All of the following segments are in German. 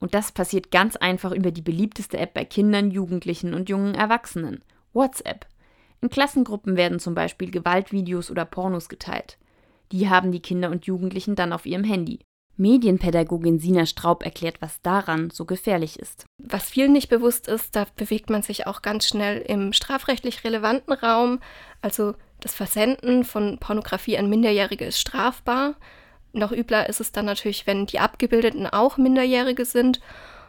Und das passiert ganz einfach über die beliebteste App bei Kindern, Jugendlichen und jungen Erwachsenen, WhatsApp. In Klassengruppen werden zum Beispiel Gewaltvideos oder Pornos geteilt. Die haben die Kinder und Jugendlichen dann auf ihrem Handy. Medienpädagogin Sina Straub erklärt, was daran so gefährlich ist. Was vielen nicht bewusst ist, da bewegt man sich auch ganz schnell im strafrechtlich relevanten Raum. Also das Versenden von Pornografie an Minderjährige ist strafbar. Noch übler ist es dann natürlich, wenn die Abgebildeten auch Minderjährige sind.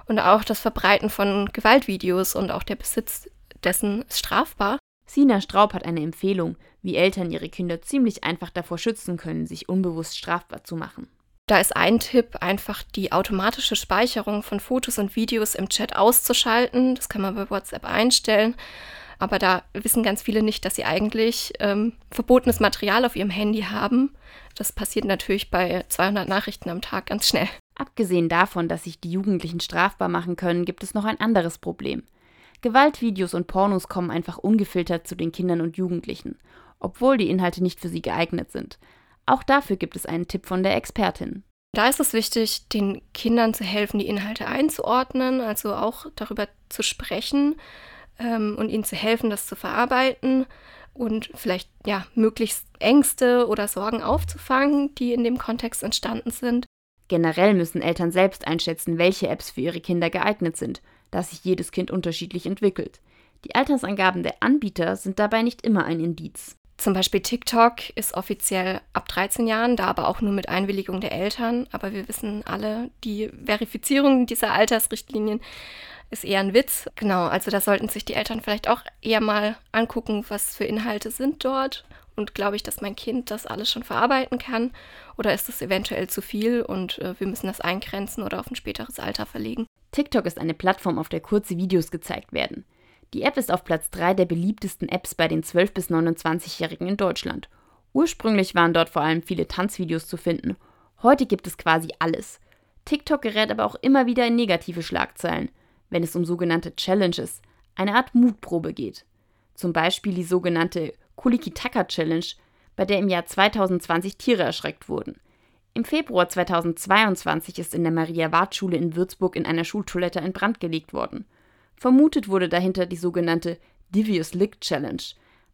Und auch das Verbreiten von Gewaltvideos und auch der Besitz dessen ist strafbar. Sina Straub hat eine Empfehlung, wie Eltern ihre Kinder ziemlich einfach davor schützen können, sich unbewusst strafbar zu machen. Da ist ein Tipp, einfach die automatische Speicherung von Fotos und Videos im Chat auszuschalten. Das kann man bei WhatsApp einstellen. Aber da wissen ganz viele nicht, dass sie eigentlich ähm, verbotenes Material auf ihrem Handy haben. Das passiert natürlich bei 200 Nachrichten am Tag ganz schnell. Abgesehen davon, dass sich die Jugendlichen strafbar machen können, gibt es noch ein anderes Problem. Gewaltvideos und Pornos kommen einfach ungefiltert zu den Kindern und Jugendlichen, obwohl die Inhalte nicht für sie geeignet sind. Auch dafür gibt es einen Tipp von der Expertin. Da ist es wichtig, den Kindern zu helfen, die Inhalte einzuordnen, also auch darüber zu sprechen ähm, und ihnen zu helfen, das zu verarbeiten und vielleicht ja möglichst Ängste oder Sorgen aufzufangen, die in dem Kontext entstanden sind. Generell müssen Eltern selbst einschätzen, welche Apps für ihre Kinder geeignet sind, da sich jedes Kind unterschiedlich entwickelt. Die Altersangaben der Anbieter sind dabei nicht immer ein Indiz. Zum Beispiel TikTok ist offiziell ab 13 Jahren, da aber auch nur mit Einwilligung der Eltern. Aber wir wissen alle, die Verifizierung dieser Altersrichtlinien ist eher ein Witz. Genau, also da sollten sich die Eltern vielleicht auch eher mal angucken, was für Inhalte sind dort. Und glaube ich, dass mein Kind das alles schon verarbeiten kann? Oder ist es eventuell zu viel und äh, wir müssen das eingrenzen oder auf ein späteres Alter verlegen? TikTok ist eine Plattform, auf der kurze Videos gezeigt werden. Die App ist auf Platz 3 der beliebtesten Apps bei den 12- bis 29-Jährigen in Deutschland. Ursprünglich waren dort vor allem viele Tanzvideos zu finden. Heute gibt es quasi alles. TikTok gerät aber auch immer wieder in negative Schlagzeilen, wenn es um sogenannte Challenges, eine Art Mutprobe geht. Zum Beispiel die sogenannte Kulikitaka Challenge, bei der im Jahr 2020 Tiere erschreckt wurden. Im Februar 2022 ist in der Maria-Ward-Schule in Würzburg in einer Schultoilette ein Brand gelegt worden. Vermutet wurde dahinter die sogenannte Divius Lick Challenge,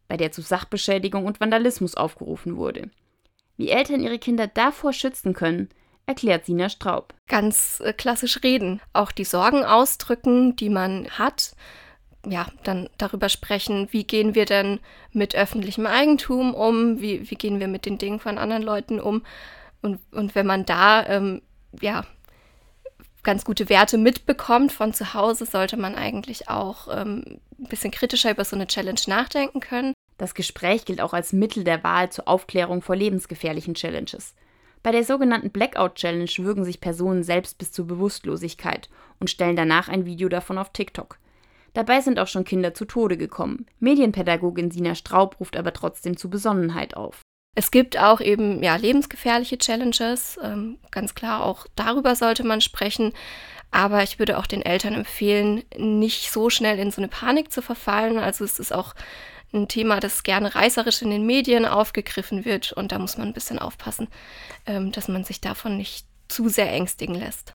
bei der zu Sachbeschädigung und Vandalismus aufgerufen wurde. Wie Eltern ihre Kinder davor schützen können, erklärt Sina Straub. Ganz äh, klassisch reden, auch die Sorgen ausdrücken, die man hat. Ja, dann darüber sprechen, wie gehen wir denn mit öffentlichem Eigentum um, wie, wie gehen wir mit den Dingen von anderen Leuten um. Und, und wenn man da ähm, ja, ganz gute Werte mitbekommt von zu Hause, sollte man eigentlich auch ähm, ein bisschen kritischer über so eine Challenge nachdenken können. Das Gespräch gilt auch als Mittel der Wahl zur Aufklärung vor lebensgefährlichen Challenges. Bei der sogenannten Blackout Challenge würgen sich Personen selbst bis zur Bewusstlosigkeit und stellen danach ein Video davon auf TikTok. Dabei sind auch schon Kinder zu Tode gekommen. Medienpädagogin Sina Straub ruft aber trotzdem zu Besonnenheit auf. Es gibt auch eben ja, lebensgefährliche Challenges. Ähm, ganz klar, auch darüber sollte man sprechen. Aber ich würde auch den Eltern empfehlen, nicht so schnell in so eine Panik zu verfallen. Also es ist auch ein Thema, das gerne reißerisch in den Medien aufgegriffen wird. Und da muss man ein bisschen aufpassen, ähm, dass man sich davon nicht zu sehr ängstigen lässt.